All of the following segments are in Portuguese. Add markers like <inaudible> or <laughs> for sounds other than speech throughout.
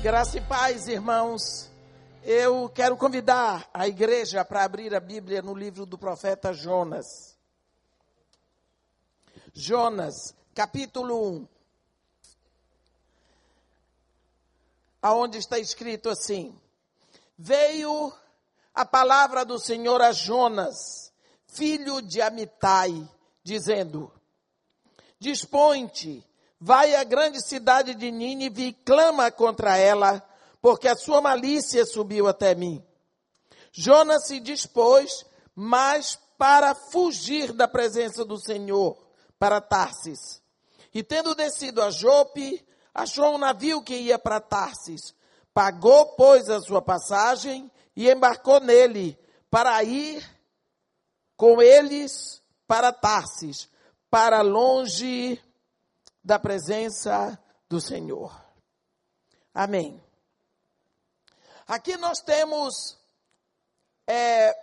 Graça e paz, irmãos. Eu quero convidar a igreja para abrir a Bíblia no livro do profeta Jonas. Jonas, capítulo 1. Aonde está escrito assim: Veio a palavra do Senhor a Jonas, filho de Amitai, dizendo: Dispõe-te Vai à grande cidade de Nínive e clama contra ela, porque a sua malícia subiu até mim. Jonas se dispôs, mas para fugir da presença do Senhor, para Tarsis. E tendo descido a Jope, achou um navio que ia para Tarsis. Pagou, pois, a sua passagem e embarcou nele, para ir com eles para Tarsis, para longe da presença do Senhor. Amém. Aqui nós temos é,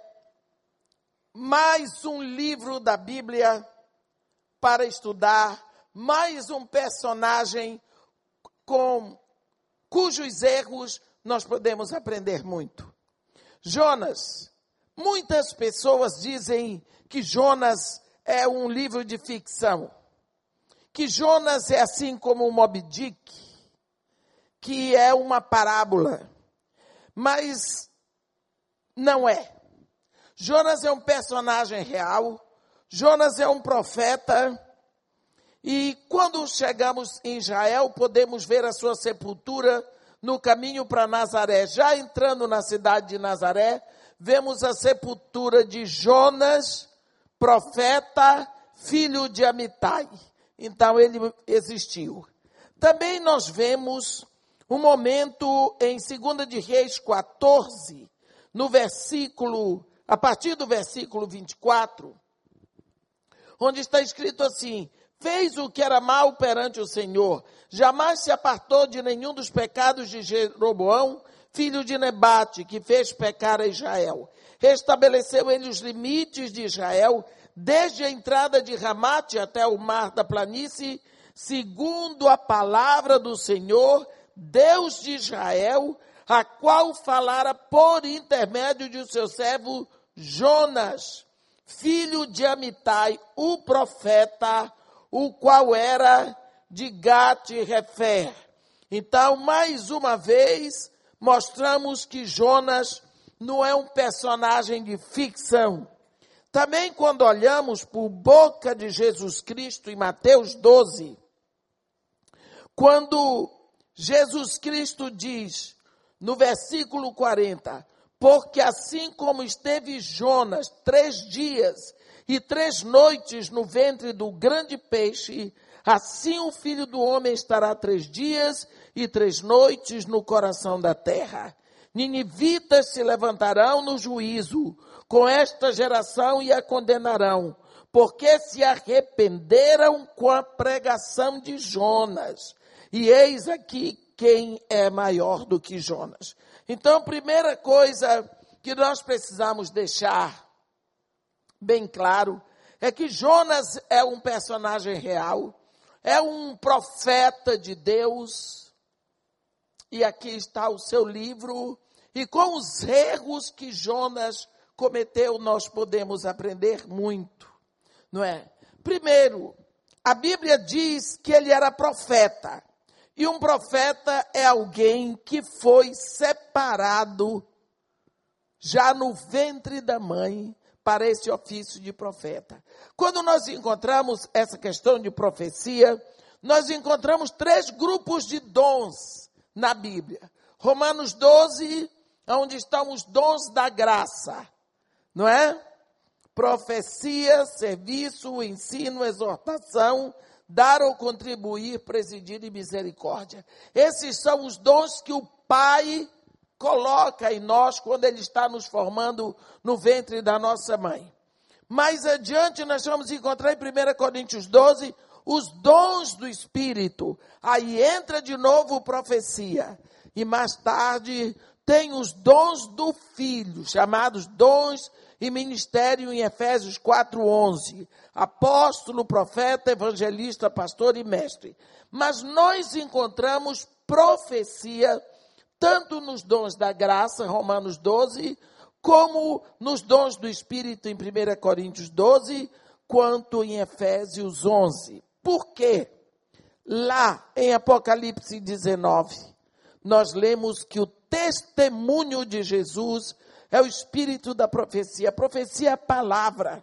mais um livro da Bíblia para estudar, mais um personagem com cujos erros nós podemos aprender muito. Jonas. Muitas pessoas dizem que Jonas é um livro de ficção que Jonas é assim como o Moby Dick, que é uma parábola, mas não é. Jonas é um personagem real, Jonas é um profeta, e quando chegamos em Israel, podemos ver a sua sepultura no caminho para Nazaré. Já entrando na cidade de Nazaré, vemos a sepultura de Jonas, profeta, filho de Amitai. Então ele existiu. Também nós vemos um momento em 2 de Reis 14, no versículo, a partir do versículo 24, onde está escrito assim: Fez o que era mal perante o Senhor, jamais se apartou de nenhum dos pecados de Jeroboão, filho de Nebate, que fez pecar a Israel. Restabeleceu ele os limites de Israel desde a entrada de Ramate até o mar da planície, segundo a palavra do Senhor, Deus de Israel, a qual falara por intermédio de seu servo Jonas, filho de Amitai, o profeta, o qual era de Gat-Refer. Então, mais uma vez, mostramos que Jonas não é um personagem de ficção. Também quando olhamos por boca de Jesus Cristo em Mateus 12, quando Jesus Cristo diz no versículo 40, porque assim como esteve Jonas três dias e três noites no ventre do grande peixe, assim o filho do homem estará três dias e três noites no coração da terra. Ninivitas se levantarão no juízo com esta geração e a condenarão, porque se arrependeram com a pregação de Jonas. E eis aqui quem é maior do que Jonas. Então, primeira coisa que nós precisamos deixar bem claro é que Jonas é um personagem real, é um profeta de Deus, e aqui está o seu livro, e com os erros que Jonas cometeu, nós podemos aprender muito, não é? Primeiro, a Bíblia diz que ele era profeta. E um profeta é alguém que foi separado já no ventre da mãe para esse ofício de profeta. Quando nós encontramos essa questão de profecia, nós encontramos três grupos de dons na Bíblia. Romanos 12, onde estão os dons da graça não é? Profecia, serviço, ensino, exortação, dar ou contribuir, presidir e misericórdia. Esses são os dons que o Pai coloca em nós quando Ele está nos formando no ventre da nossa mãe. Mais adiante, nós vamos encontrar em 1 Coríntios 12 os dons do Espírito. Aí entra de novo profecia. E mais tarde tem os dons do Filho, chamados dons e ministério em Efésios 4:11, apóstolo, profeta, evangelista, pastor e mestre. Mas nós encontramos profecia tanto nos dons da graça, Romanos 12, como nos dons do Espírito, em 1 Coríntios 12, quanto em Efésios 11. Por quê? Lá em Apocalipse 19, nós lemos que o testemunho de Jesus é o espírito da profecia. Profecia é palavra.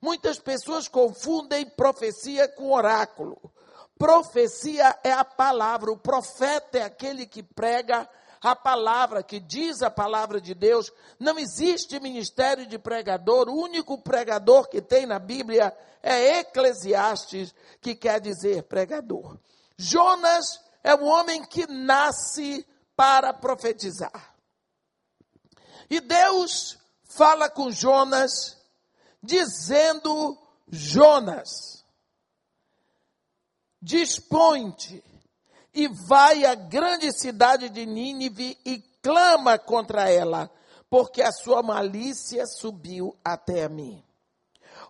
Muitas pessoas confundem profecia com oráculo. Profecia é a palavra, o profeta é aquele que prega a palavra, que diz a palavra de Deus. Não existe ministério de pregador, o único pregador que tem na Bíblia é Eclesiastes, que quer dizer pregador. Jonas é um homem que nasce para profetizar. E Deus fala com Jonas, dizendo: Jonas, dispõe-te e vai à grande cidade de Nínive e clama contra ela, porque a sua malícia subiu até a mim.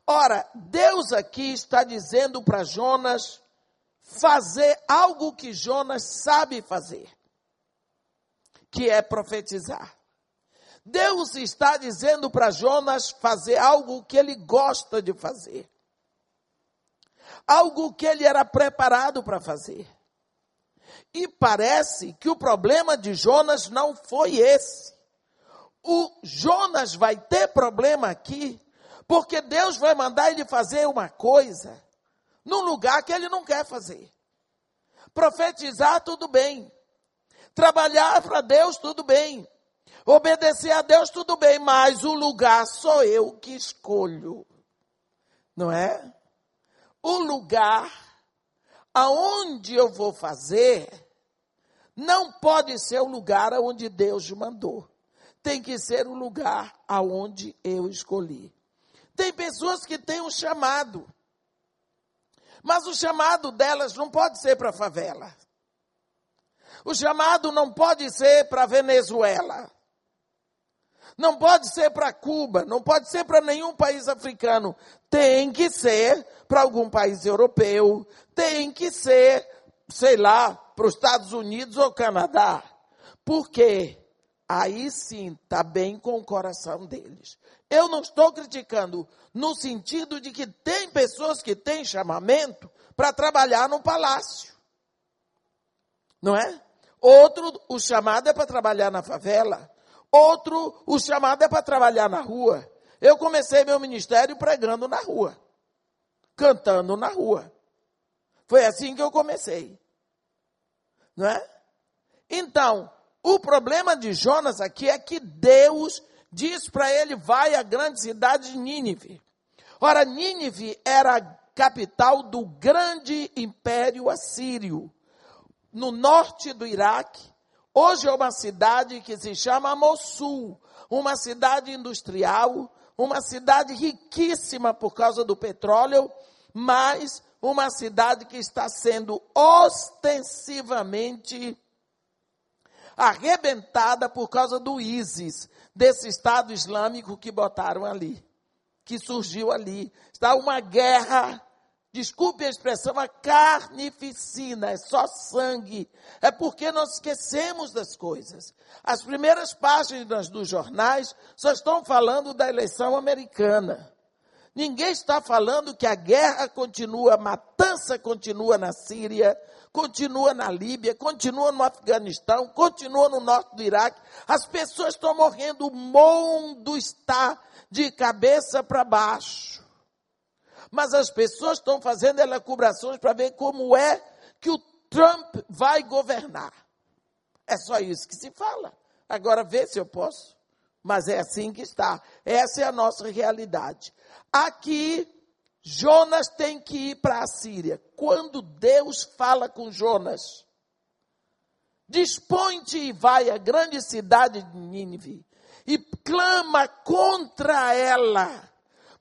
Ora, Deus aqui está dizendo para Jonas fazer algo que Jonas sabe fazer, que é profetizar. Deus está dizendo para Jonas fazer algo que ele gosta de fazer. Algo que ele era preparado para fazer. E parece que o problema de Jonas não foi esse. O Jonas vai ter problema aqui, porque Deus vai mandar ele fazer uma coisa num lugar que ele não quer fazer. Profetizar, tudo bem. Trabalhar para Deus, tudo bem. Obedecer a Deus, tudo bem, mas o lugar sou eu que escolho. Não é? O lugar aonde eu vou fazer não pode ser o lugar onde Deus mandou. Tem que ser o lugar aonde eu escolhi. Tem pessoas que têm um chamado. Mas o chamado delas não pode ser para a favela. O chamado não pode ser para Venezuela. Não pode ser para Cuba, não pode ser para nenhum país africano. Tem que ser para algum país europeu, tem que ser, sei lá, para os Estados Unidos ou Canadá. Por quê? Aí sim está bem com o coração deles. Eu não estou criticando no sentido de que tem pessoas que têm chamamento para trabalhar no palácio. Não é? Outro, o chamado é para trabalhar na favela. Outro, o chamado é para trabalhar na rua. Eu comecei meu ministério pregando na rua, cantando na rua. Foi assim que eu comecei. Não é? Então, o problema de Jonas aqui é que Deus diz para ele: vai à grande cidade de Nínive. Ora, Nínive era a capital do grande império assírio, no norte do Iraque. Hoje é uma cidade que se chama Mossul, uma cidade industrial, uma cidade riquíssima por causa do petróleo, mas uma cidade que está sendo ostensivamente arrebentada por causa do ISIS, desse Estado Islâmico que botaram ali, que surgiu ali. Está uma guerra, desculpe a expressão, a carnificina, é só sangue. É porque nós esquecemos das coisas. As primeiras páginas dos jornais só estão falando da eleição americana. Ninguém está falando que a guerra continua, a matança continua na Síria, continua na Líbia, continua no Afeganistão, continua no norte do Iraque. As pessoas estão morrendo, o mundo está de cabeça para baixo. Mas as pessoas estão fazendo elacubrações para ver como é que o Trump vai governar. É só isso que se fala. Agora vê se eu posso. Mas é assim que está. Essa é a nossa realidade. Aqui, Jonas tem que ir para a Síria. Quando Deus fala com Jonas, dispõe-te e vai à grande cidade de Nínive e clama contra ela,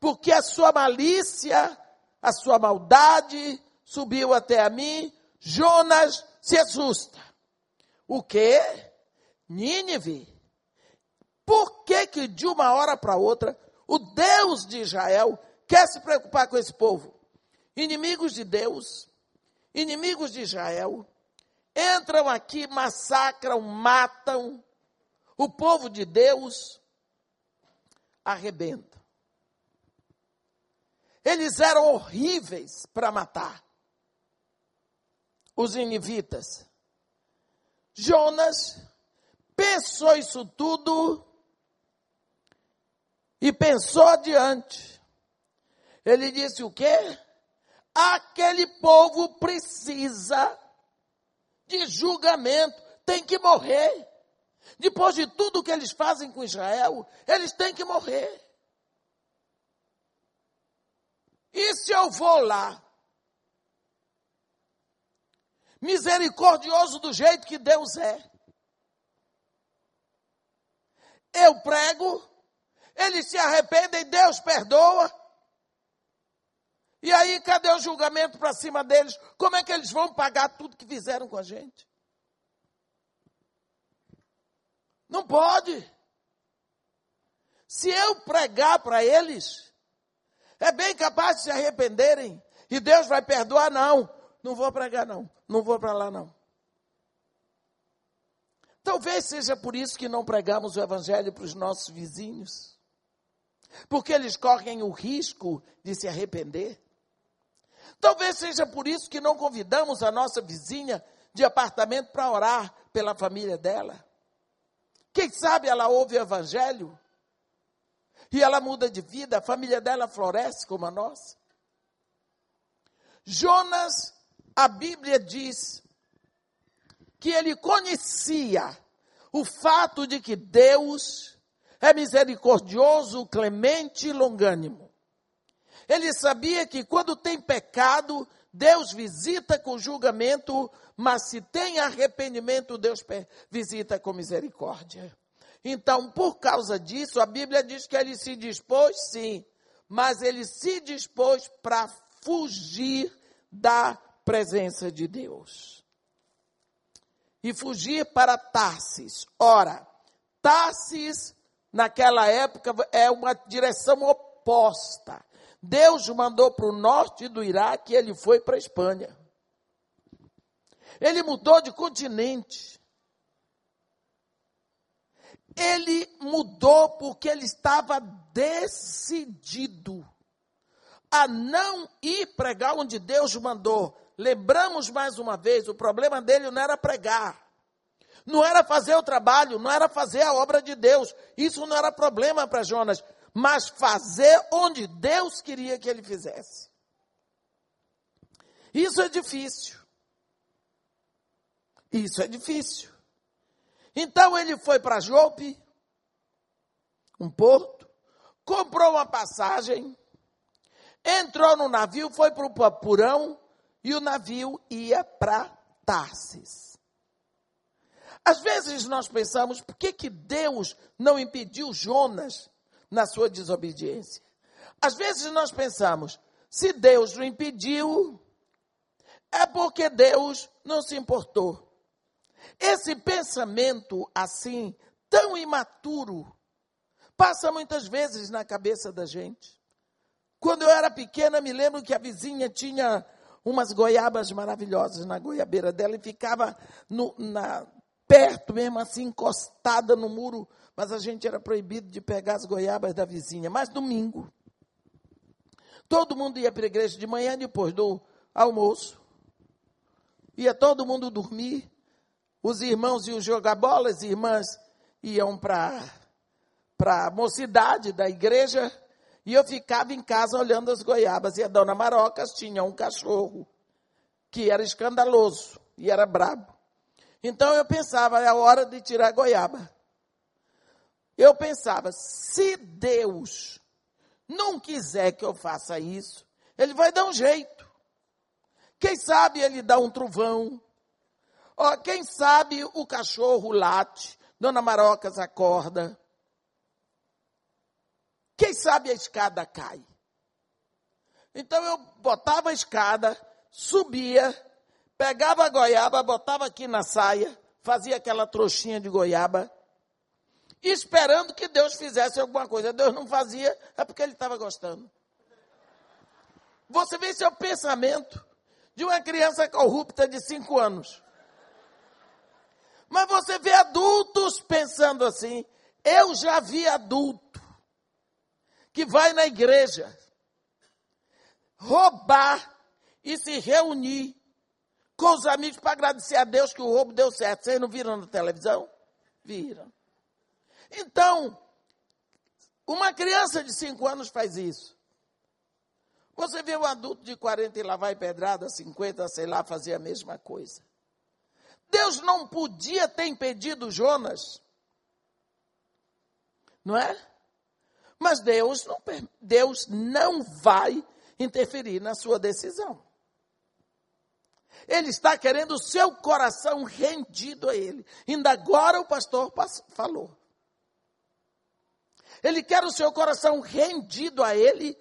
porque a sua malícia, a sua maldade subiu até a mim. Jonas se assusta. O que? Nínive. Por que que de uma hora para outra o Deus de Israel quer se preocupar com esse povo. Inimigos de Deus, inimigos de Israel, entram aqui, massacram, matam o povo de Deus, arrebentam. Eles eram horríveis para matar. Os inivitas. Jonas pensou isso tudo e pensou adiante. Ele disse o quê? Aquele povo precisa de julgamento, tem que morrer. Depois de tudo que eles fazem com Israel, eles têm que morrer. E se eu vou lá, misericordioso do jeito que Deus é, eu prego, eles se arrependem, Deus perdoa. E aí, cadê o julgamento para cima deles? Como é que eles vão pagar tudo que fizeram com a gente? Não pode. Se eu pregar para eles, é bem capaz de se arrependerem e Deus vai perdoar, não. Não vou pregar, não. Não vou para lá, não. Talvez seja por isso que não pregamos o Evangelho para os nossos vizinhos. Porque eles correm o risco de se arrepender. Talvez seja por isso que não convidamos a nossa vizinha de apartamento para orar pela família dela. Quem sabe ela ouve o Evangelho e ela muda de vida, a família dela floresce como a nossa. Jonas, a Bíblia diz que ele conhecia o fato de que Deus é misericordioso, clemente e longânimo. Ele sabia que quando tem pecado, Deus visita com julgamento, mas se tem arrependimento, Deus visita com misericórdia. Então, por causa disso, a Bíblia diz que ele se dispôs, sim, mas ele se dispôs para fugir da presença de Deus. E fugir para Tarsis. Ora, Tarsis, naquela época, é uma direção oposta. Deus mandou para o norte do Iraque e ele foi para a Espanha. Ele mudou de continente. Ele mudou porque ele estava decidido a não ir pregar onde Deus mandou. Lembramos mais uma vez, o problema dele não era pregar. Não era fazer o trabalho, não era fazer a obra de Deus. Isso não era problema para Jonas, mas fazer onde Deus queria que ele fizesse. Isso é difícil. Isso é difícil. Então ele foi para Jope, um porto, comprou uma passagem, entrou no navio, foi para o Papurão e o navio ia para Tarsis. Às vezes nós pensamos, por que, que Deus não impediu Jonas na sua desobediência? Às vezes nós pensamos, se Deus o impediu, é porque Deus não se importou. Esse pensamento assim, tão imaturo, passa muitas vezes na cabeça da gente. Quando eu era pequena, me lembro que a vizinha tinha umas goiabas maravilhosas na goiabeira dela e ficava no, na, perto mesmo, assim, encostada no muro, mas a gente era proibido de pegar as goiabas da vizinha. Mas domingo, todo mundo ia para a igreja de manhã, depois do almoço, ia todo mundo dormir, os irmãos iam jogar bola, as irmãs iam para a mocidade da igreja, e eu ficava em casa olhando as goiabas. E a dona Marocas tinha um cachorro que era escandaloso e era brabo. Então eu pensava, é a hora de tirar a goiaba. Eu pensava, se Deus não quiser que eu faça isso, ele vai dar um jeito. Quem sabe ele dá um trovão, Ó, quem sabe o cachorro late, Dona Marocas acorda. Quem sabe a escada cai. Então eu botava a escada, subia, pegava a goiaba, botava aqui na saia, fazia aquela trouxinha de goiaba, esperando que Deus fizesse alguma coisa. Deus não fazia, é porque ele estava gostando. Você vê esse é o pensamento de uma criança corrupta de cinco anos. Mas você vê adultos pensando assim. Eu já vi adulto que vai na igreja roubar e se reunir com os amigos para agradecer a Deus que o roubo deu certo. Vocês não viram na televisão? Viram. Então, uma criança de 5 anos faz isso. Você vê um adulto de 40 e lá vai pedrada, 50, sei lá, fazer a mesma coisa. Deus não podia ter impedido Jonas. Não é? Mas Deus não, Deus não vai interferir na sua decisão. Ele está querendo o seu coração rendido a Ele. Ainda agora o pastor falou. Ele quer o seu coração rendido a Ele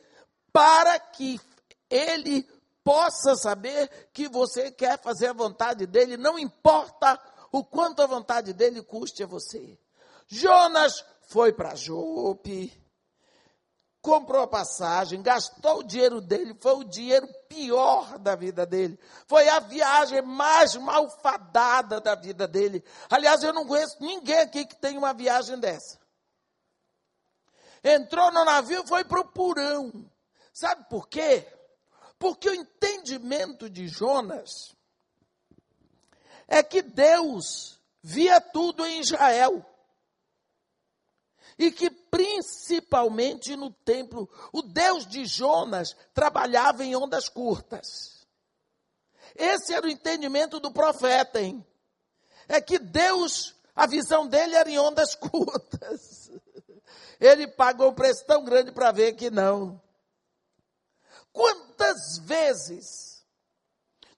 para que Ele possa saber que você quer fazer a vontade dele, não importa o quanto a vontade dele custe a você. Jonas foi para Jope, comprou a passagem, gastou o dinheiro dele, foi o dinheiro pior da vida dele. Foi a viagem mais malfadada da vida dele. Aliás, eu não conheço ninguém aqui que tem uma viagem dessa. Entrou no navio, foi para o Purão. Sabe por quê? Porque o entendimento de Jonas é que Deus via tudo em Israel e que principalmente no templo, o Deus de Jonas trabalhava em ondas curtas. Esse era o entendimento do profeta, hein? É que Deus, a visão dele era em ondas <laughs> curtas. Ele pagou um preço tão grande para ver que não. Quantas vezes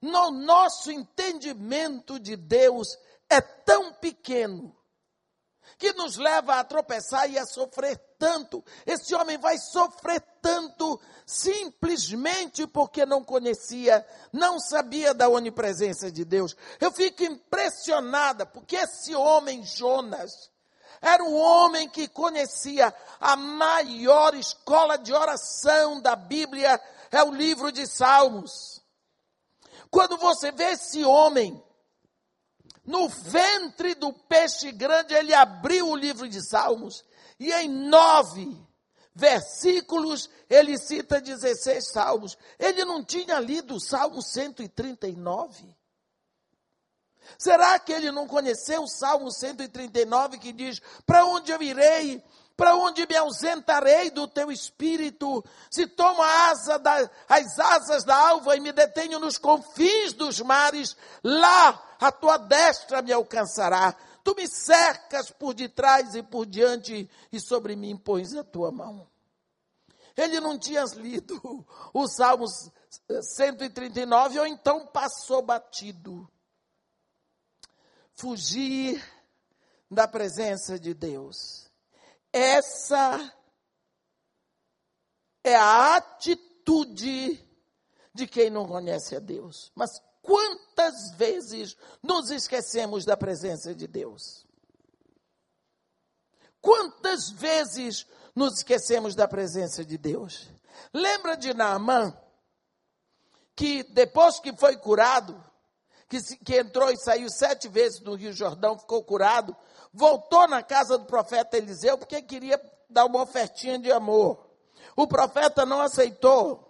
no nosso entendimento de Deus é tão pequeno que nos leva a tropeçar e a sofrer tanto. Esse homem vai sofrer tanto simplesmente porque não conhecia, não sabia da onipresença de Deus. Eu fico impressionada porque esse homem, Jonas, era um homem que conhecia a maior escola de oração da Bíblia, é o livro de Salmos. Quando você vê esse homem no ventre do peixe grande, ele abriu o livro de Salmos e em nove versículos ele cita 16 salmos. Ele não tinha lido o Salmo 139? Será que ele não conheceu o Salmo 139 que diz: Para onde eu irei? Para onde me ausentarei do teu espírito? Se tomo a asa da, as asas da alva e me detenho nos confins dos mares, lá a tua destra me alcançará. Tu me cercas por detrás e por diante, e sobre mim pões a tua mão. Ele não tinha lido o Salmo 139, ou então passou batido. Fugir da presença de Deus essa é a atitude de quem não conhece a Deus. Mas quantas vezes nos esquecemos da presença de Deus? Quantas vezes nos esquecemos da presença de Deus? Lembra de Naamã, que depois que foi curado, que, que entrou e saiu sete vezes no Rio Jordão, ficou curado, voltou na casa do profeta Eliseu porque queria dar uma ofertinha de amor. O profeta não aceitou.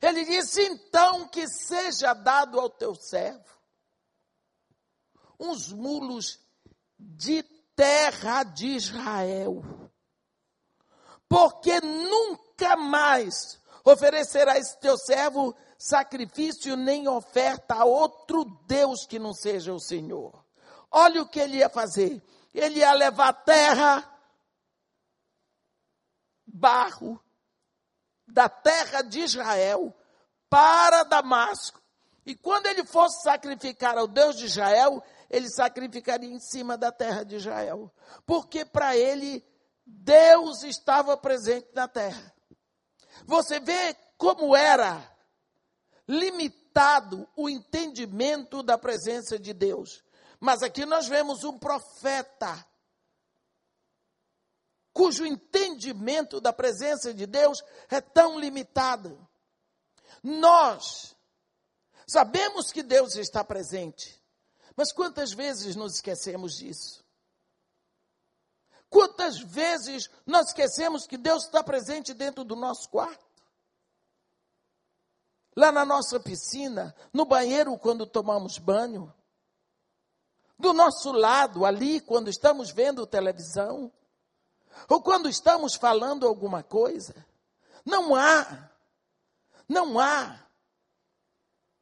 Ele disse: então que seja dado ao teu servo uns mulos de terra de Israel, porque nunca mais oferecerá esse teu servo sacrifício nem oferta a outro Deus que não seja o Senhor. Olha o que ele ia fazer. Ele ia levar terra, barro, da terra de Israel para Damasco. E quando ele fosse sacrificar ao Deus de Israel, ele sacrificaria em cima da terra de Israel. Porque para ele, Deus estava presente na terra. Você vê como era limitado o entendimento da presença de Deus. Mas aqui nós vemos um profeta cujo entendimento da presença de Deus é tão limitado. Nós sabemos que Deus está presente, Mas quantas vezes nos esquecemos disso? Quantas vezes nós esquecemos que Deus está presente dentro do nosso quarto? Lá na nossa piscina, no banheiro quando tomamos banho, do nosso lado ali quando estamos vendo televisão, ou quando estamos falando alguma coisa. Não há, não há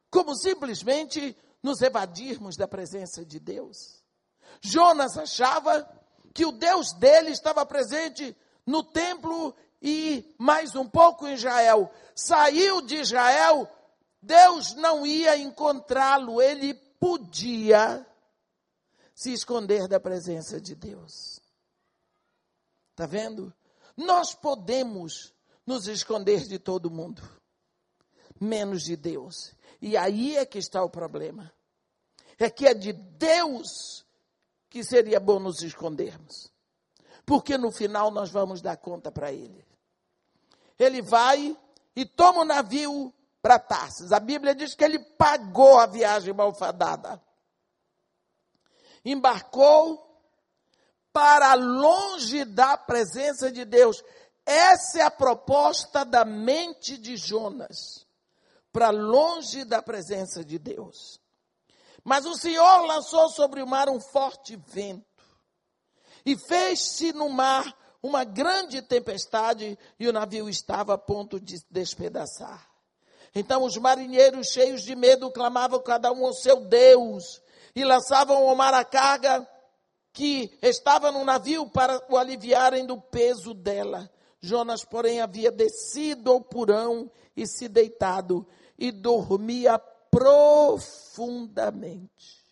como simplesmente nos evadirmos da presença de Deus. Jonas achava que o Deus dele estava presente no templo e mais um pouco em Israel. Saiu de Israel, Deus não ia encontrá-lo, ele podia se esconder da presença de Deus. Está vendo? Nós podemos nos esconder de todo mundo, menos de Deus. E aí é que está o problema. É que é de Deus que seria bom nos escondermos. Porque no final nós vamos dar conta para ele. Ele vai e toma o navio para Tarsis. A Bíblia diz que ele pagou a viagem malfadada. Embarcou para longe da presença de Deus. Essa é a proposta da mente de Jonas. Para longe da presença de Deus. Mas o Senhor lançou sobre o mar um forte vento, e fez-se no mar uma grande tempestade, e o navio estava a ponto de despedaçar. Então os marinheiros, cheios de medo, clamavam cada um ao seu Deus, e lançavam ao mar a carga que estava no navio para o aliviarem do peso dela. Jonas, porém, havia descido ao porão e se deitado, e dormia profundamente.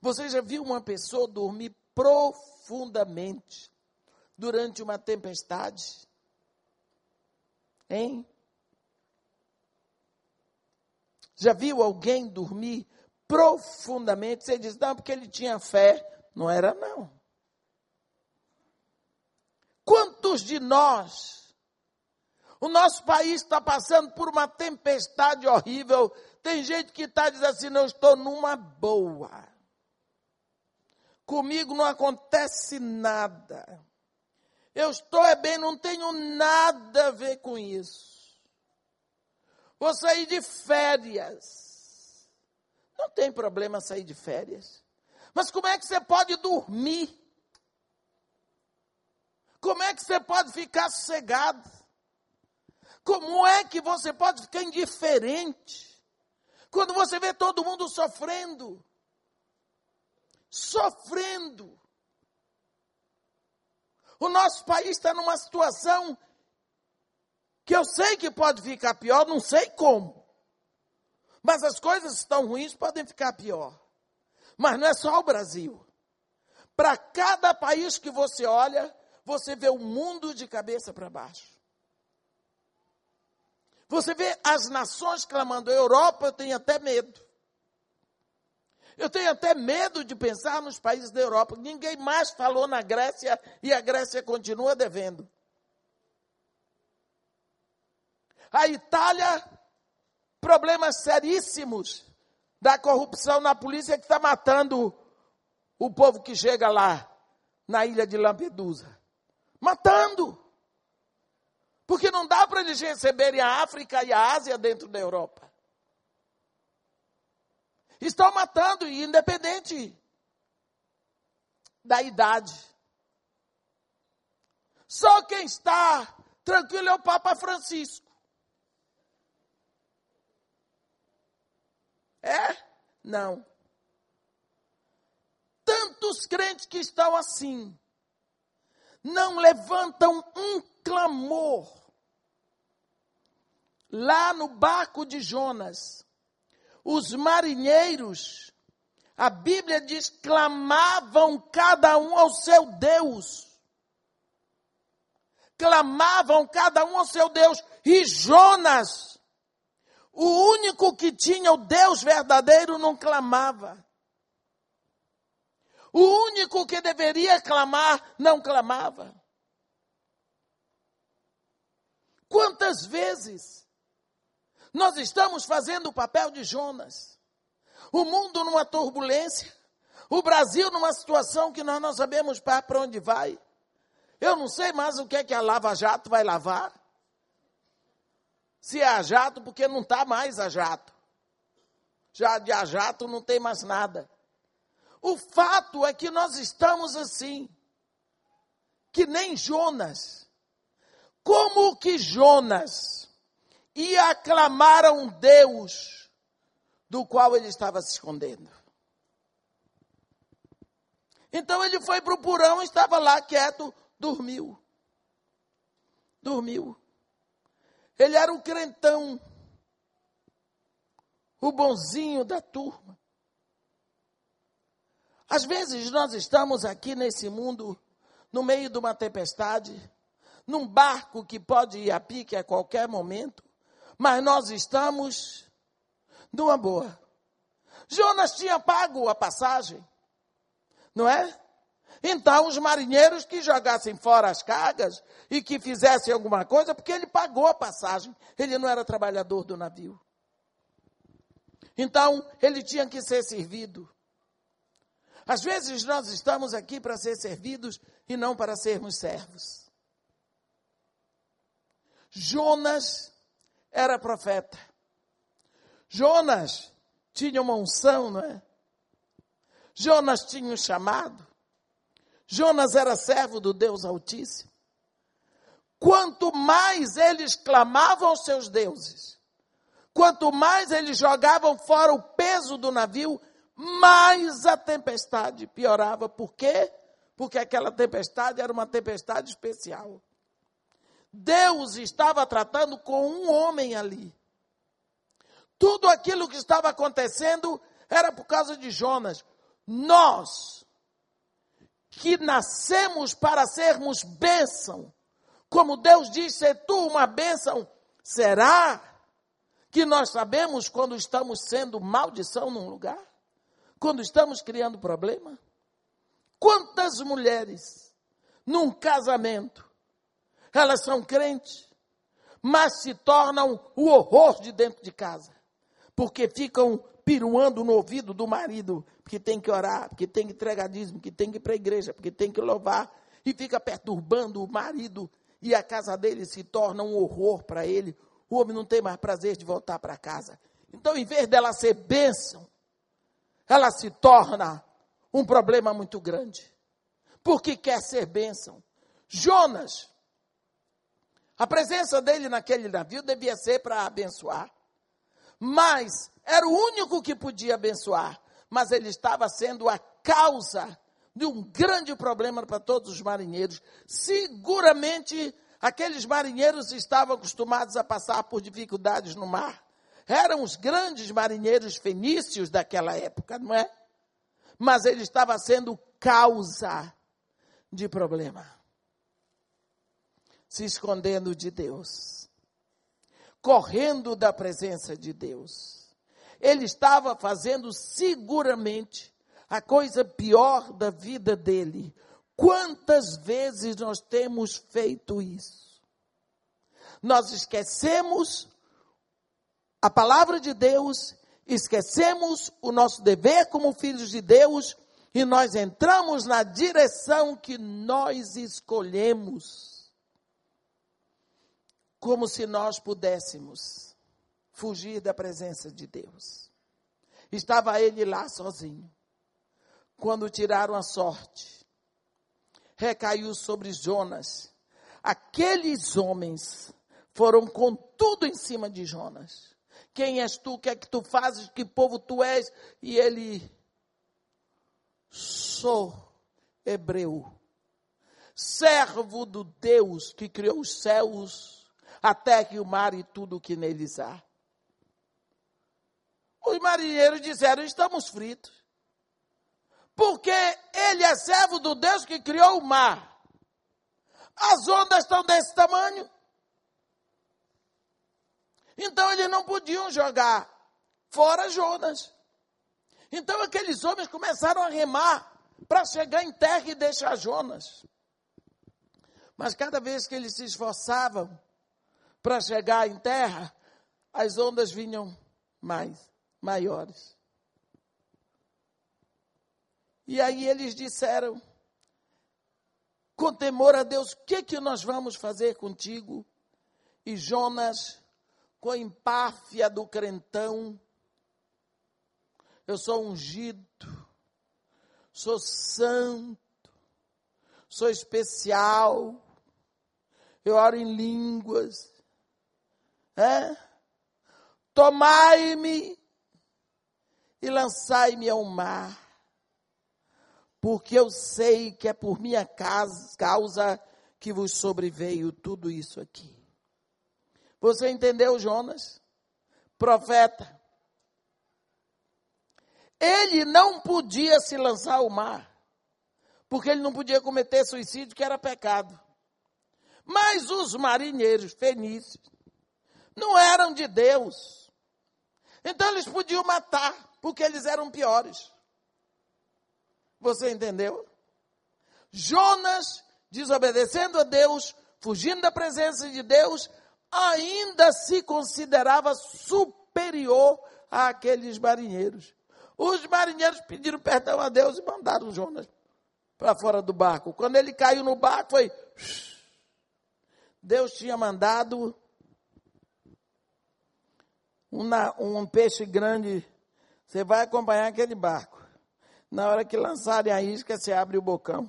Você já viu uma pessoa dormir profundamente durante uma tempestade? Hein? Já viu alguém dormir profundamente? Você diz, não, porque ele tinha fé. Não era, não. Quantos de nós o nosso país está passando por uma tempestade horrível. Tem gente que está dizendo assim: não estou numa boa. Comigo não acontece nada. Eu estou é bem, não tenho nada a ver com isso. Vou sair de férias. Não tem problema sair de férias. Mas como é que você pode dormir? Como é que você pode ficar sossegado? Como é que você pode ficar indiferente quando você vê todo mundo sofrendo? Sofrendo. O nosso país está numa situação que eu sei que pode ficar pior, não sei como. Mas as coisas estão ruins, podem ficar pior. Mas não é só o Brasil. Para cada país que você olha, você vê o mundo de cabeça para baixo. Você vê as nações clamando, Europa, eu tenho até medo. Eu tenho até medo de pensar nos países da Europa. Ninguém mais falou na Grécia e a Grécia continua devendo. A Itália, problemas seríssimos da corrupção na polícia que está matando o povo que chega lá na ilha de Lampedusa. Matando. Porque não dá para eles receberem a África e a Ásia dentro da Europa. Estão matando, independente da idade. Só quem está tranquilo é o Papa Francisco. É? Não. Tantos crentes que estão assim, não levantam um clamor. Lá no barco de Jonas, os marinheiros, a Bíblia diz, clamavam cada um ao seu Deus. Clamavam cada um ao seu Deus. E Jonas, o único que tinha o Deus verdadeiro, não clamava. O único que deveria clamar, não clamava. Quantas vezes nós estamos fazendo o papel de Jonas? o mundo numa turbulência, o Brasil numa situação que nós não sabemos para onde vai. Eu não sei mais o que é que a Lava Jato vai lavar. Se é a jato, porque não está mais a jato. Já de a jato não tem mais nada. O fato é que nós estamos assim, que nem Jonas. Como que Jonas ia aclamar a um Deus do qual ele estava se escondendo? Então ele foi para o porão, estava lá quieto, dormiu. Dormiu. Ele era o crentão, o bonzinho da turma. Às vezes nós estamos aqui nesse mundo, no meio de uma tempestade, num barco que pode ir a pique a qualquer momento, mas nós estamos numa boa. Jonas tinha pago a passagem, não é? Então, os marinheiros que jogassem fora as cargas e que fizessem alguma coisa, porque ele pagou a passagem, ele não era trabalhador do navio. Então, ele tinha que ser servido. Às vezes nós estamos aqui para ser servidos e não para sermos servos. Jonas era profeta. Jonas tinha uma unção, não é? Jonas tinha um chamado. Jonas era servo do Deus Altíssimo. Quanto mais eles clamavam aos seus deuses, quanto mais eles jogavam fora o peso do navio, mais a tempestade piorava. Por quê? Porque aquela tempestade era uma tempestade especial. Deus estava tratando com um homem ali. Tudo aquilo que estava acontecendo era por causa de Jonas. Nós que nascemos para sermos bênção. Como Deus diz, ser tu uma bênção, será que nós sabemos quando estamos sendo maldição num lugar? Quando estamos criando problema? Quantas mulheres num casamento, elas são crentes, mas se tornam o horror de dentro de casa, porque ficam piruando no ouvido do marido, porque tem que orar, porque tem que entregar dízimo, porque tem que ir para a igreja, porque tem que louvar, e fica perturbando o marido, e a casa dele se torna um horror para ele. O homem não tem mais prazer de voltar para casa. Então, em vez dela ser bênção, ela se torna um problema muito grande. Porque quer ser bênção. Jonas, a presença dele naquele navio devia ser para abençoar. Mas era o único que podia abençoar, mas ele estava sendo a causa de um grande problema para todos os marinheiros. Seguramente aqueles marinheiros estavam acostumados a passar por dificuldades no mar. Eram os grandes marinheiros fenícios daquela época, não é? Mas ele estava sendo causa de problema. Se escondendo de Deus. Correndo da presença de Deus ele estava fazendo seguramente a coisa pior da vida dele. Quantas vezes nós temos feito isso? Nós esquecemos a palavra de Deus, esquecemos o nosso dever como filhos de Deus e nós entramos na direção que nós escolhemos. Como se nós pudéssemos fugir da presença de Deus. Estava ele lá sozinho. Quando tiraram a sorte, recaiu sobre Jonas. Aqueles homens foram com tudo em cima de Jonas. Quem és tu? O que é que tu fazes? Que povo tu és? E ele, sou hebreu, servo do Deus que criou os céus, a terra e o mar e tudo o que neles há. Os marinheiros disseram: estamos fritos. Porque ele é servo do Deus que criou o mar. As ondas estão desse tamanho. Então eles não podiam jogar fora Jonas. Então aqueles homens começaram a remar para chegar em terra e deixar Jonas. Mas cada vez que eles se esforçavam para chegar em terra, as ondas vinham mais maiores. E aí eles disseram, com temor a Deus, o que, que nós vamos fazer contigo? E Jonas, com a empáfia do crentão, eu sou ungido, sou santo, sou especial, eu oro em línguas, é? Tomai-me e lançai-me ao mar, porque eu sei que é por minha causa que vos sobreveio tudo isso aqui. Você entendeu, Jonas? Profeta. Ele não podia se lançar ao mar, porque ele não podia cometer suicídio, que era pecado. Mas os marinheiros fenícios não eram de Deus. Então eles podiam matar, porque eles eram piores. Você entendeu? Jonas, desobedecendo a Deus, fugindo da presença de Deus, ainda se considerava superior àqueles marinheiros. Os marinheiros pediram perdão a Deus e mandaram Jonas para fora do barco. Quando ele caiu no barco, foi. Deus tinha mandado um peixe grande. Você vai acompanhar aquele barco. Na hora que lançarem a isca, você abre o bocão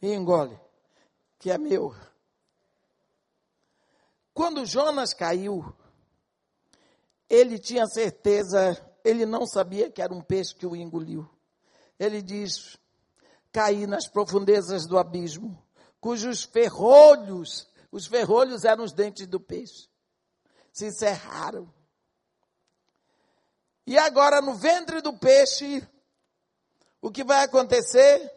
e engole, que é meu. Quando Jonas caiu, ele tinha certeza, ele não sabia que era um peixe que o engoliu. Ele diz: caí nas profundezas do abismo, cujos ferrolhos, os ferrolhos eram os dentes do peixe, se encerraram. E agora no ventre do peixe, o que vai acontecer?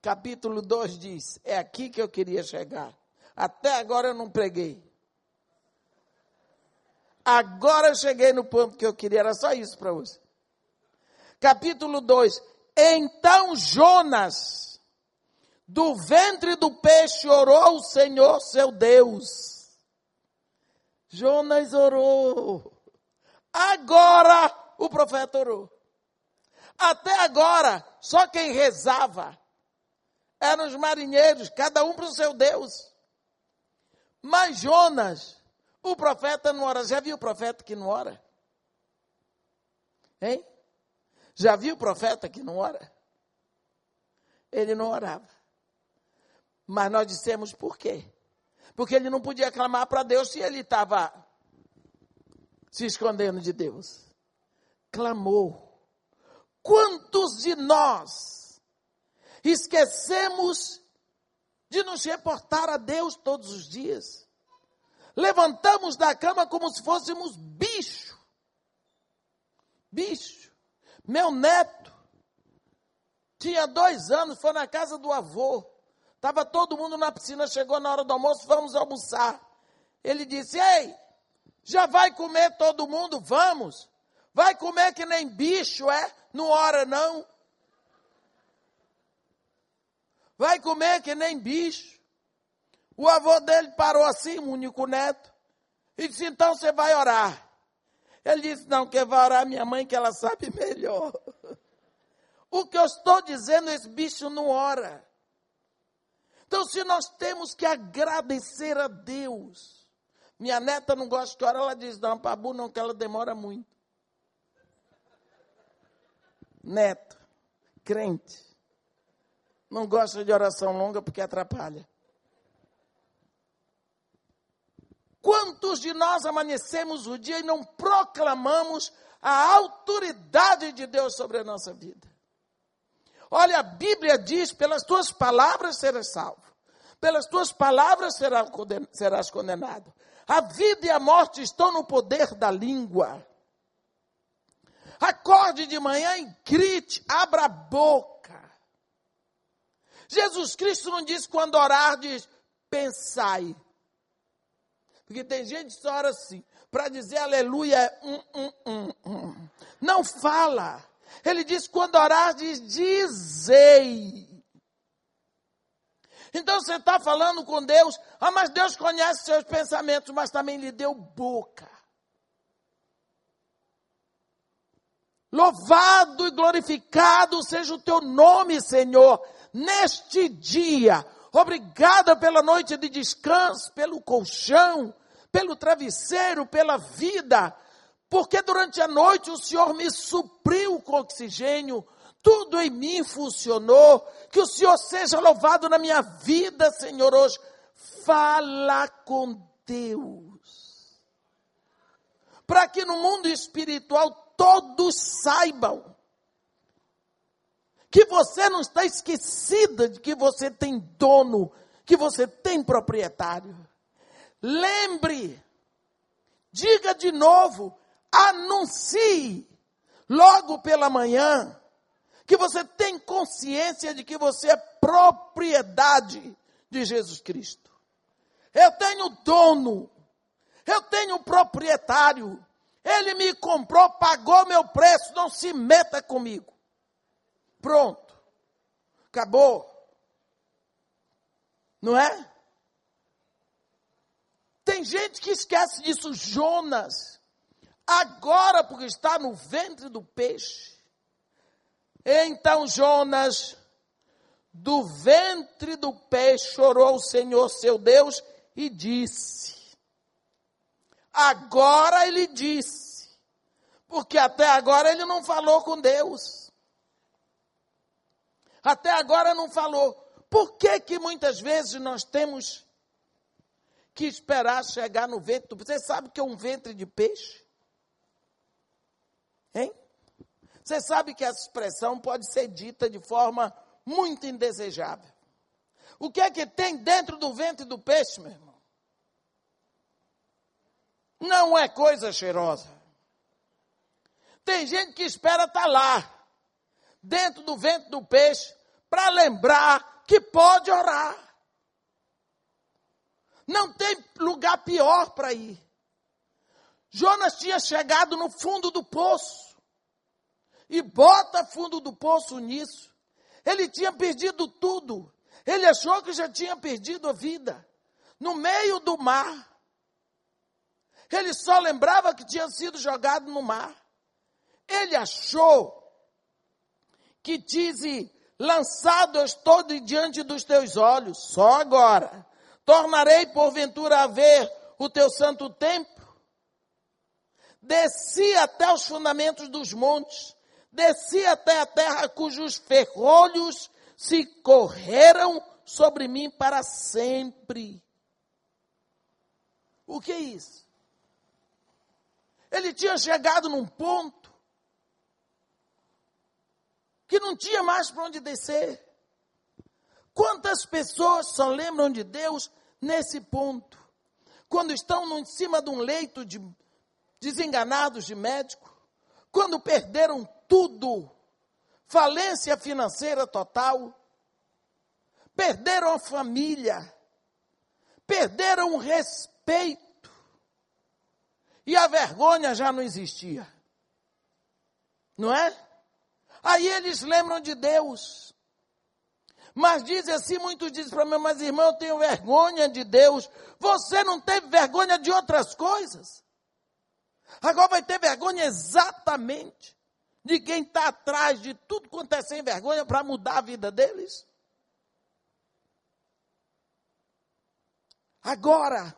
Capítulo 2 diz: É aqui que eu queria chegar. Até agora eu não preguei. Agora eu cheguei no ponto que eu queria, era só isso para você. Capítulo 2: Então Jonas, do ventre do peixe, orou o Senhor seu Deus. Jonas orou. Agora o profeta orou. Até agora, só quem rezava eram os marinheiros, cada um para o seu Deus. Mas Jonas, o profeta não ora. Já viu o profeta que não ora? Hein? Já viu o profeta que não ora? Ele não orava. Mas nós dissemos por quê? Porque ele não podia clamar para Deus se ele estava se escondendo de Deus. Clamou. Quantos de nós Esquecemos de nos reportar a Deus todos os dias. Levantamos da cama como se fôssemos bicho. Bicho. Meu neto tinha dois anos, foi na casa do avô. Estava todo mundo na piscina, chegou na hora do almoço, vamos almoçar. Ele disse: Ei, já vai comer todo mundo? Vamos. Vai comer que nem bicho, é? Não hora não. Vai comer que nem bicho. O avô dele parou assim, o único neto, e disse: então você vai orar. Ele disse: não, quem vai orar minha mãe, que ela sabe melhor. <laughs> O que eu estou dizendo, esse bicho não ora. Então, se nós temos que agradecer a Deus. Minha neta não gosta de orar, ela diz: não, Pabu, não, que ela demora muito. Neto, crente não gosta de oração longa porque atrapalha. Quantos de nós amanhecemos o dia e não proclamamos a autoridade de Deus sobre a nossa vida? Olha, a Bíblia diz: pelas tuas palavras serás salvo, pelas tuas palavras serás condenado. A vida e a morte estão no poder da língua. Acorde de manhã e grite, abra a boca. Jesus Cristo não diz quando orar, diz pensai. Porque tem gente que ora assim, para dizer aleluia é um, um, um, um. Não fala. Ele diz quando orar, diz dizei. Então você está falando com Deus, ah, mas Deus conhece seus pensamentos, mas também lhe deu boca. Louvado e glorificado seja o teu nome, Senhor, neste dia. Obrigada pela noite de descanso, pelo colchão, pelo travesseiro, pela vida, porque durante a noite o Senhor me supriu com oxigênio, tudo em mim funcionou. Que o Senhor seja louvado na minha vida, Senhor, hoje. Fala com Deus. Para que no mundo espiritual todos saibam que você não está esquecida de que você tem dono, que você tem proprietário. Lembre, diga de novo, anuncie logo pela manhã que você tem consciência de que você é propriedade de Jesus Cristo. Eu tenho dono, eu tenho proprietário, ele me comprou, pagou meu preço, não se meta comigo. Pronto. Acabou. Não é? Tem gente que esquece disso. Jonas, agora, porque está no ventre do peixe. Então Jonas, do ventre do peixe, chorou o Senhor seu Deus e disse: Agora ele disse, porque até agora ele não falou com Deus. Até agora não falou. Por que que muitas vezes nós temos que esperar chegar no ventre? Você sabe que é um ventre de peixe? Hein? Você sabe que essa expressão pode ser dita de forma muito indesejável. O que é que tem dentro do ventre do peixe, meu irmão? Não é coisa cheirosa. Tem gente que espera estar tá lá, dentro do vento do peixe, para lembrar que pode orar. Não tem lugar pior para ir. Jonas tinha chegado no fundo do poço. E bota fundo do poço nisso. Ele tinha perdido tudo. Ele achou que já tinha perdido a vida. No meio do mar. Ele só lembrava que tinha sido jogado no mar. Ele achou que disse: Lançado estou diante dos teus olhos, só agora. Tornarei porventura a ver o teu santo templo. Desci até os fundamentos dos montes, desci até a terra cujos ferrolhos se correram sobre mim para sempre. O que é isso? Ele tinha chegado num ponto que não tinha mais para onde descer. Quantas pessoas só lembram de Deus nesse ponto? Quando estão em cima de um leito de desenganados de médico, quando perderam tudo, falência financeira total, perderam a família, perderam o respeito, e a vergonha já não existia. Não é? Aí eles lembram de Deus. Mas dizem assim, muitos dizem para mim, mas irmão, eu tenho vergonha de Deus. Você não teve vergonha de outras coisas. Agora vai ter vergonha exatamente de quem está atrás de tudo quanto é sem vergonha para mudar a vida deles. Agora,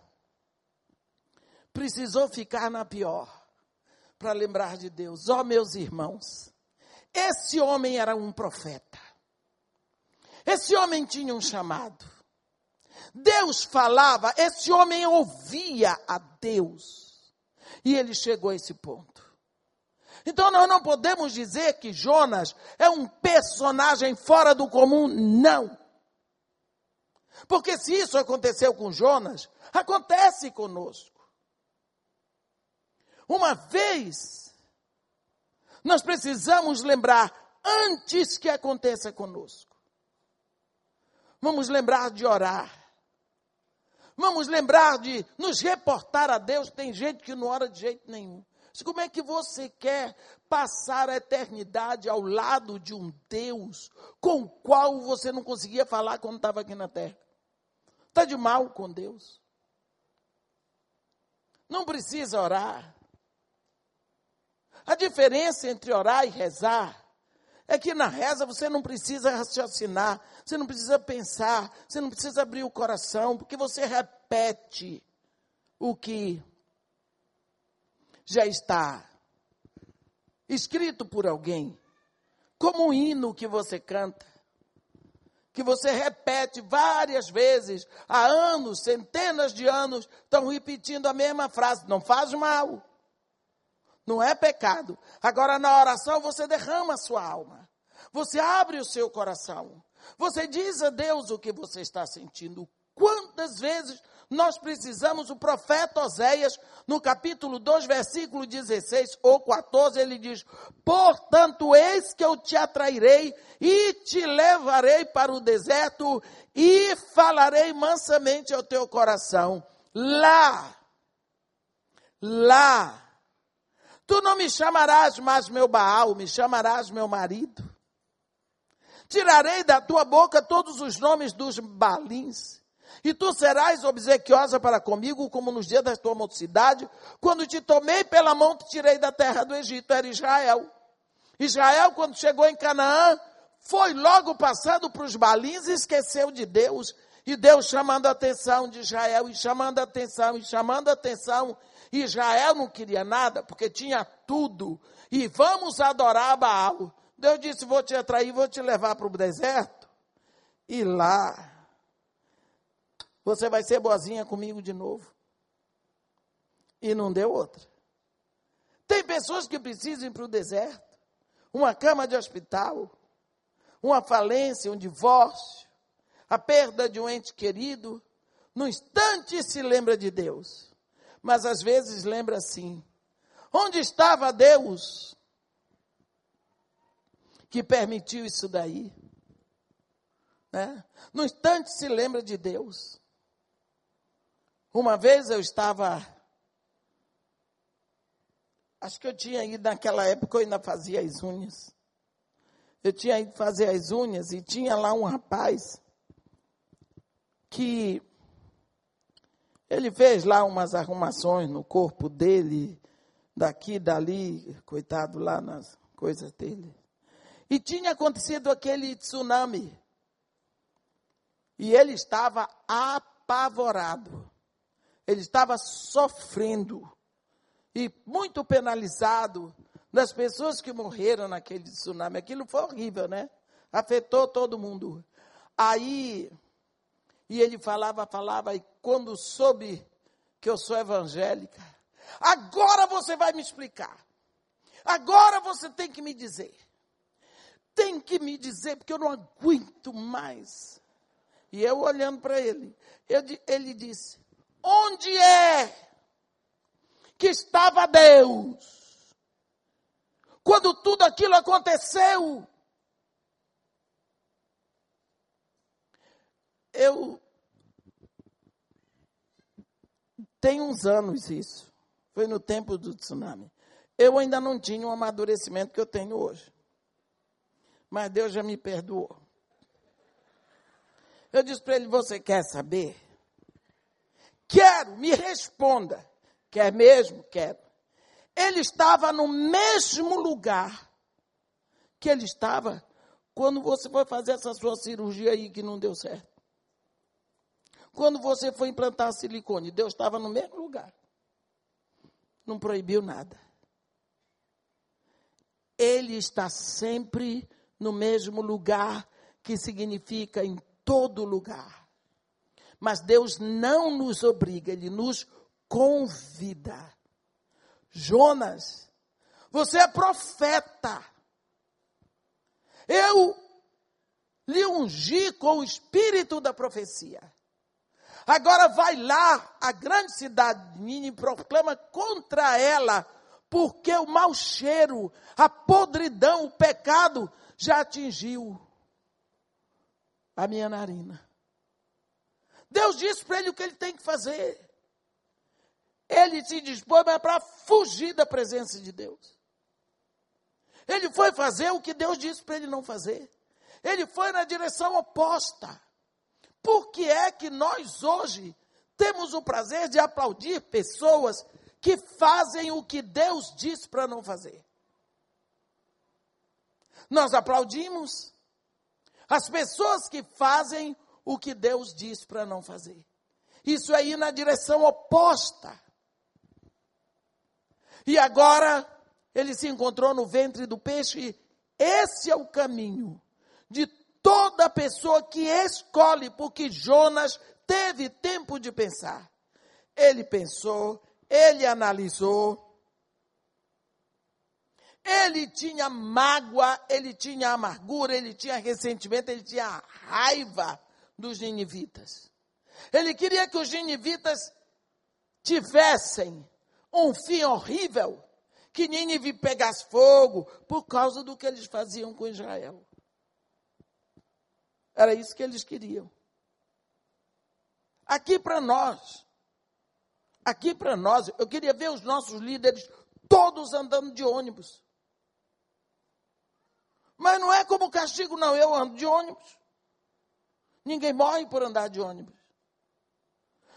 precisou ficar na pior para lembrar de Deus. Ó oh, meus irmãos, esse homem era um profeta. Esse homem tinha um chamado. Deus falava, esse homem ouvia a Deus. E ele chegou a esse ponto. Então nós não podemos dizer que Jonas é um personagem fora do comum, não. Porque se isso aconteceu com Jonas, acontece conosco. Uma vez, nós precisamos lembrar antes que aconteça conosco. Vamos lembrar de orar. Vamos lembrar de nos reportar a Deus. Tem gente que não ora de jeito nenhum. Como é que você quer passar a eternidade ao lado de um Deus com o qual você não conseguia falar quando estava aqui na terra? Está de mal com Deus. Não precisa orar. A diferença entre orar e rezar é que na reza você não precisa raciocinar, você não precisa pensar, você não precisa abrir o coração, porque você repete o que já está escrito por alguém, como um hino que você canta, que você repete várias vezes, há anos, centenas de anos, estão repetindo a mesma frase, não faz mal. Não é pecado. Agora, na oração, você derrama a sua alma. Você abre o seu coração. Você diz a Deus o que você está sentindo. Quantas vezes nós precisamos, o profeta Oséias, no capítulo 2, versículo 16 ou 14, ele diz: Portanto, eis que eu te atrairei e te levarei para o deserto e falarei mansamente ao teu coração. Lá, lá, tu não me chamarás mais meu Baal, me chamarás meu marido. Tirarei da tua boca todos os nomes dos balins e tu serás obsequiosa para comigo, como nos dias da tua mocidade, quando te tomei pela mão, te tirei da terra do Egito, era Israel. Israel, quando chegou em Canaã, foi logo passando para os balins e esqueceu de Deus. E Deus chamando a atenção de Israel, e chamando a atenção, e chamando a atenção. Israel não queria nada, porque tinha tudo. E vamos adorar Baal. Deus disse: Vou te atrair, vou te levar para o deserto. E lá você vai ser boazinha comigo de novo. E não deu outra. Tem pessoas que precisam ir para o deserto, uma cama de hospital, uma falência, um divórcio, a perda de um ente querido. No instante se lembra de Deus, mas às vezes lembra assim: onde estava Deus que permitiu isso daí? Né? No instante se lembra de Deus. Uma vez eu estava. Acho que eu tinha ido naquela época, eu ainda fazia as unhas. Eu tinha ido fazer as unhas e tinha lá um rapaz que ele fez lá umas arrumações no corpo dele, daqui, dali, coitado lá nas coisas dele. E tinha acontecido aquele tsunami. E ele estava apavorado ele estava sofrendo e muito penalizado das pessoas que morreram naquele tsunami. Aquilo foi horrível, né? Afetou todo mundo. Aí, e ele falava, falava, e quando soube que eu sou evangélica, agora você vai me explicar. Agora você tem que me dizer. Tem que me dizer, porque eu não aguento mais. E eu olhando para ele, eu, ele disse: Onde é que estava Deus? Quando tudo aquilo aconteceu. Eu tem uns anos isso. Foi no tempo do tsunami. Eu ainda não tinha o amadurecimento que eu tenho hoje. Mas Deus já me perdoou. Eu disse para ele: Você quer saber? Quero, me responda. Quer mesmo? Quero. Ele estava no mesmo lugar que ele estava quando você foi fazer essa sua cirurgia aí que não deu certo. Quando você foi implantar silicone, Deus estava no mesmo lugar. Não proibiu nada. Ele está sempre no mesmo lugar, que significa em todo lugar. Mas Deus não nos obriga, Ele nos convida. Jonas, você é profeta. Eu lhe ungi com o espírito da profecia. Agora vai lá, a grande cidade de Nínive, proclama contra ela, porque o mau cheiro, a podridão, o pecado já atingiu a minha narina. Deus disse para ele o que ele tem que fazer. Ele se dispôs para fugir da presença de Deus. Ele foi fazer o que Deus disse para ele não fazer. Ele foi na direção oposta. Por que é que nós hoje temos o prazer de aplaudir pessoas que fazem o que Deus disse para não fazer? Nós aplaudimos as pessoas que fazem o que Deus diz para não fazer. Isso é ir na direção oposta. E agora ele se encontrou no ventre do peixe. Esse é o caminho de toda pessoa que escolhe, porque Jonas teve tempo de pensar. Ele pensou, ele analisou. Ele tinha mágoa, ele tinha amargura, ele tinha ressentimento, ele tinha raiva dos ninivitas. Ele queria que os ninivitas tivessem um fim horrível, que Nínive pegasse fogo por causa do que eles faziam com Israel. Era isso que eles queriam. Aqui para nós, aqui para nós, eu queria ver os nossos líderes todos andando de ônibus. Mas não é como castigo, não. Eu ando de ônibus. Ninguém morre por andar de ônibus.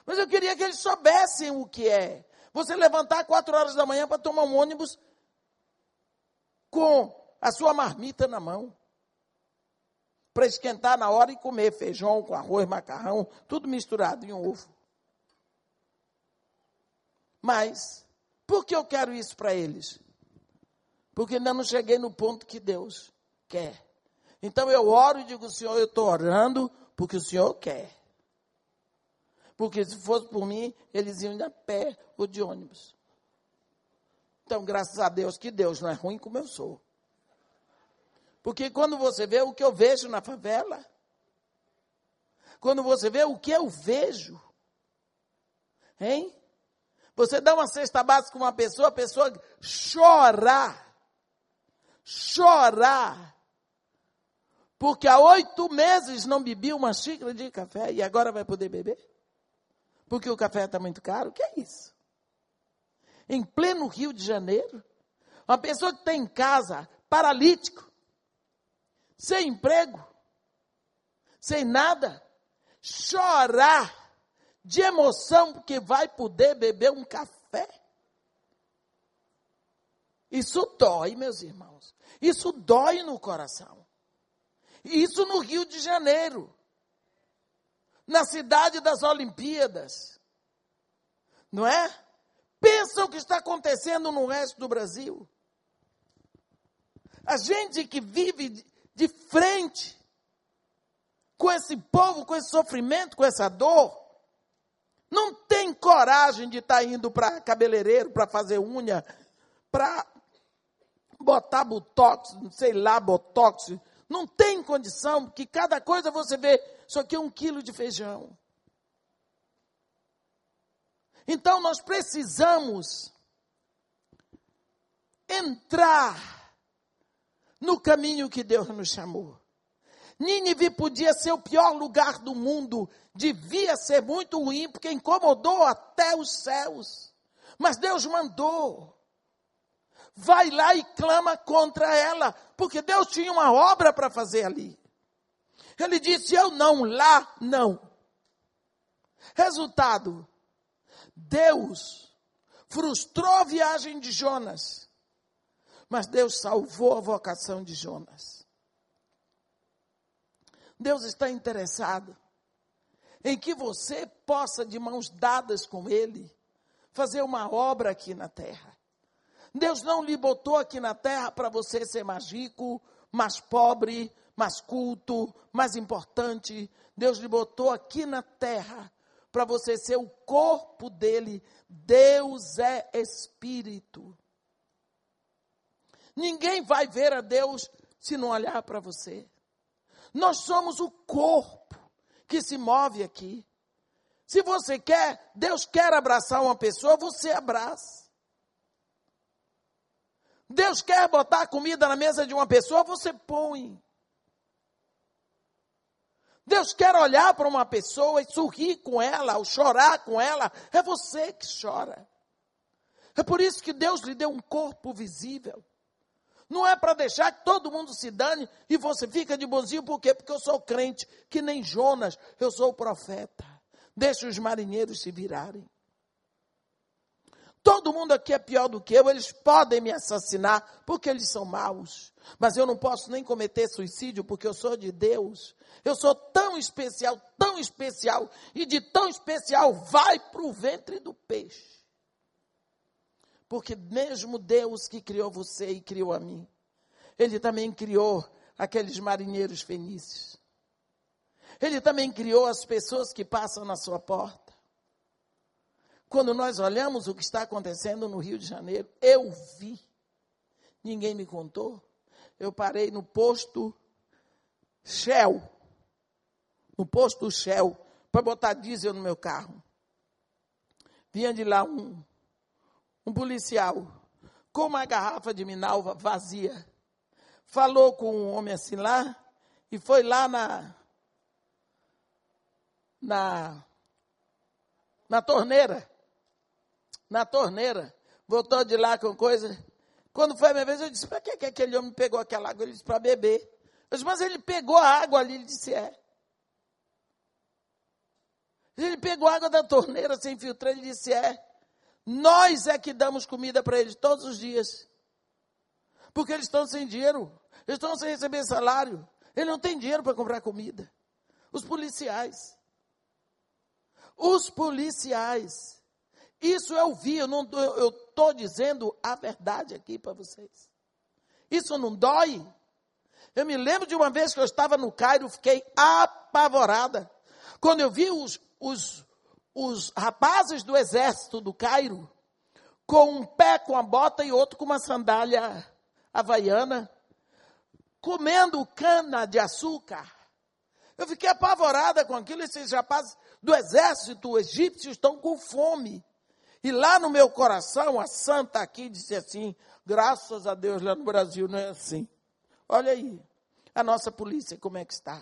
Mas eu queria que eles soubessem o que é. Você levantar quatro horas da manhã para tomar um ônibus com a sua marmita na mão. Para esquentar na hora e comer feijão com arroz, macarrão, tudo misturado em um ovo. Mas, por que eu quero isso para eles? Porque ainda não cheguei no ponto que Deus quer. Então eu oro e digo, Senhor, eu estou orando porque o Senhor quer. Porque se fosse por mim, eles iam de a pé ou de ônibus. Então, graças a Deus que Deus não é ruim como eu sou. Porque quando você vê o que eu vejo na favela, quando você vê o que eu vejo, hein? Você dá uma cesta básica com uma pessoa, a pessoa chorar, chorar, porque há oito meses não bebia uma xícara de café e agora vai poder beber? porque o café está muito caro. O que é isso? Em pleno Rio de Janeiro, uma pessoa que está em casa, paralítico, sem emprego, sem nada, chorar de emoção porque vai poder beber um café. Isso dói, meus irmãos. Isso dói no coração. Isso no Rio de Janeiro na cidade das Olimpíadas. Não é? Pensa o que está acontecendo no resto do Brasil. A gente que vive de frente com esse povo, com esse sofrimento, com essa dor, não tem coragem de estar tá indo para cabeleireiro, para fazer unha, para botar botox, sei lá, botox. Não tem condição, porque cada coisa você vê isso aqui é um quilo de feijão. Então nós precisamos entrar no caminho que Deus nos chamou. Nínive podia ser o pior lugar do mundo, devia ser muito ruim, porque incomodou até os céus. Mas Deus mandou. Vai lá e clama contra ela, porque Deus tinha uma obra para fazer ali. Ele disse: Eu não, lá não. Resultado: Deus frustrou a viagem de Jonas, mas Deus salvou a vocação de Jonas. Deus está interessado em que você possa, de mãos dadas com Ele, fazer uma obra aqui na terra. Deus não lhe botou aqui na terra para você ser mais rico, mais pobre, mais culto, mais importante. Deus lhe botou aqui na terra para você ser o corpo dele. Deus é espírito. Ninguém vai ver a Deus se não olhar para você. Nós somos o corpo que se move aqui. Se você quer, Deus quer abraçar uma pessoa, você abraça. Deus quer botar comida na mesa de uma pessoa, você põe. Deus quer olhar para uma pessoa e sorrir com ela, ou chorar com ela. É você que chora. É por isso que Deus lhe deu um corpo visível. Não é para deixar que todo mundo se dane e você fica de bonzinho, por quê? Porque eu sou crente, que nem Jonas, eu sou profeta. Deixa os marinheiros se virarem. Todo mundo aqui é pior do que eu, eles podem me assassinar porque eles são maus. Mas eu não posso nem cometer suicídio porque eu sou de Deus. Eu sou tão especial, tão especial, e de tão especial vai para o ventre do peixe. Porque mesmo Deus que criou você e criou a mim, Ele também criou aqueles marinheiros fenícios. Ele também criou as pessoas que passam na sua porta. Quando nós olhamos o que está acontecendo no Rio de Janeiro, eu vi. Ninguém me contou. Eu parei no posto Shell. No posto Shell, para botar diesel no meu carro. Vinha de lá um, um policial com uma garrafa de minalva vazia. Falou com um homem assim lá e foi lá na na na torneira na torneira, voltou de lá com coisa. Quando foi a minha vez, eu disse: para que, que aquele homem pegou aquela água? Ele disse: para beber. Eu disse: mas ele pegou a água ali. Ele disse: é. Ele pegou a água da torneira sem filtrar. Ele disse: é. Nós é que damos comida para eles todos os dias. Porque eles estão sem dinheiro. Eles estão sem receber salário. Ele não tem dinheiro para comprar comida. Os policiais. Os policiais. Isso eu vi, eu estou dizendo a verdade aqui para vocês. Isso não dói? Eu me lembro de uma vez que eu estava no Cairo, fiquei apavorada. Quando eu vi os, os, os rapazes do exército do Cairo, com um pé com a bota e outro com uma sandália havaiana, comendo cana de açúcar. Eu fiquei apavorada com aquilo. Esses rapazes do exército egípcio estão com fome. E lá no meu coração, a santa aqui disse assim: graças a Deus lá no Brasil não é assim. Olha aí, a nossa polícia como é que está.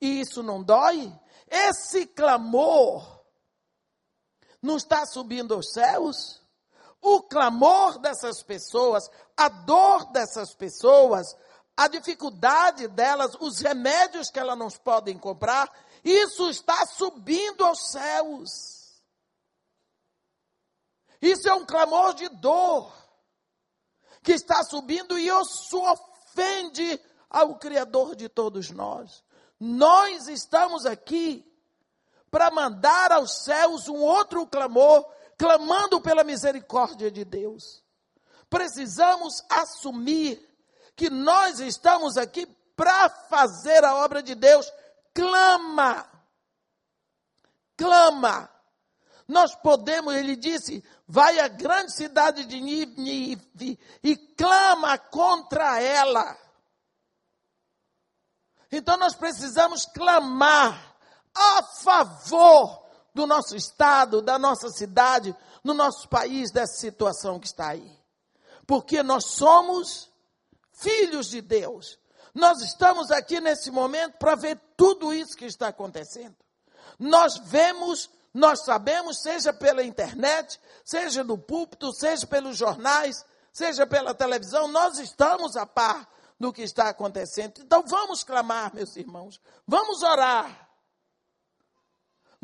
E isso não dói? Esse clamor não está subindo aos céus? O clamor dessas pessoas, a dor dessas pessoas, a dificuldade delas, os remédios que elas não podem comprar, isso está subindo aos céus. Isso é um clamor de dor que está subindo e isso ofende ao Criador de todos nós. Nós estamos aqui para mandar aos céus um outro clamor, clamando pela misericórdia de Deus. Precisamos assumir que nós estamos aqui para fazer a obra de Deus. Clama, clama. Nós podemos, ele disse, vai à grande cidade de Nínive e clama contra ela. Então nós precisamos clamar a favor do nosso estado, da nossa cidade, no nosso país, dessa situação que está aí. Porque nós somos filhos de Deus. Nós estamos aqui nesse momento para ver tudo isso que está acontecendo. Nós vemos nós sabemos, seja pela internet, seja no púlpito, seja pelos jornais, seja pela televisão, nós estamos a par do que está acontecendo. Então vamos clamar, meus irmãos, vamos orar.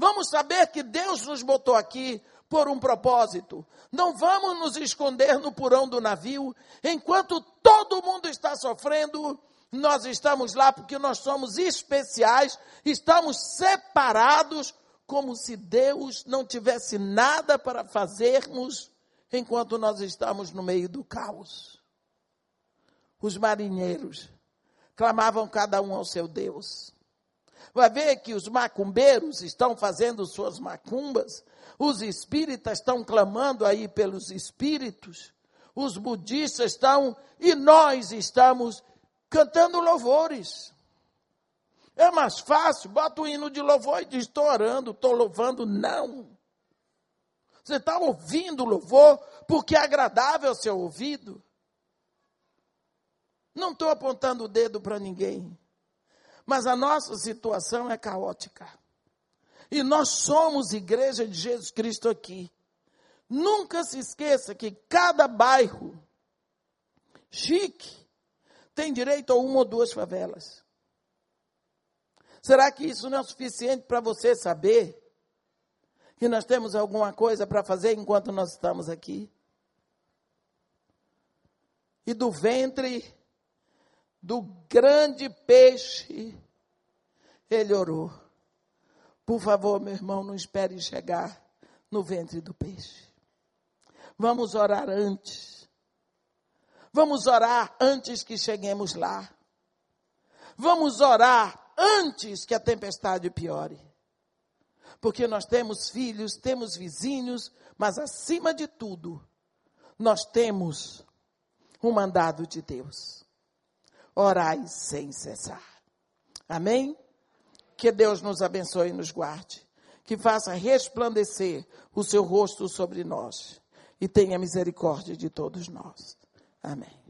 Vamos saber que Deus nos botou aqui por um propósito. Não vamos nos esconder no porão do navio, enquanto todo mundo está sofrendo, nós estamos lá porque nós somos especiais, estamos separados como se Deus não tivesse nada para fazermos enquanto nós estamos no meio do caos. Os marinheiros clamavam cada um ao seu Deus. Vai ver que os macumbeiros estão fazendo suas macumbas, os espíritas estão clamando aí pelos espíritos, os budistas estão e nós estamos cantando louvores. É mais fácil, bota o hino de louvor e diz, estou orando, estou louvando. Não. Você está ouvindo louvor porque é agradável ao seu ouvido. Não estou apontando o dedo para ninguém. Mas a nossa situação é caótica. E nós somos igreja de Jesus Cristo aqui. Nunca se esqueça que cada bairro chique tem direito a uma ou duas favelas. Será que isso não é suficiente para você saber E nós temos alguma coisa para fazer enquanto nós estamos aqui? E do ventre do grande peixe, ele orou. Por favor, meu irmão, não espere chegar no ventre do peixe. Vamos orar antes. Vamos orar antes que cheguemos lá. Vamos orar antes que a tempestade piore. Porque nós temos filhos, temos vizinhos, mas acima de tudo, nós temos um mandado de Deus. Orai sem cessar. Amém? Que Deus nos abençoe e nos guarde. Que faça resplandecer o seu rosto sobre nós. E tenha misericórdia de todos nós. Amém.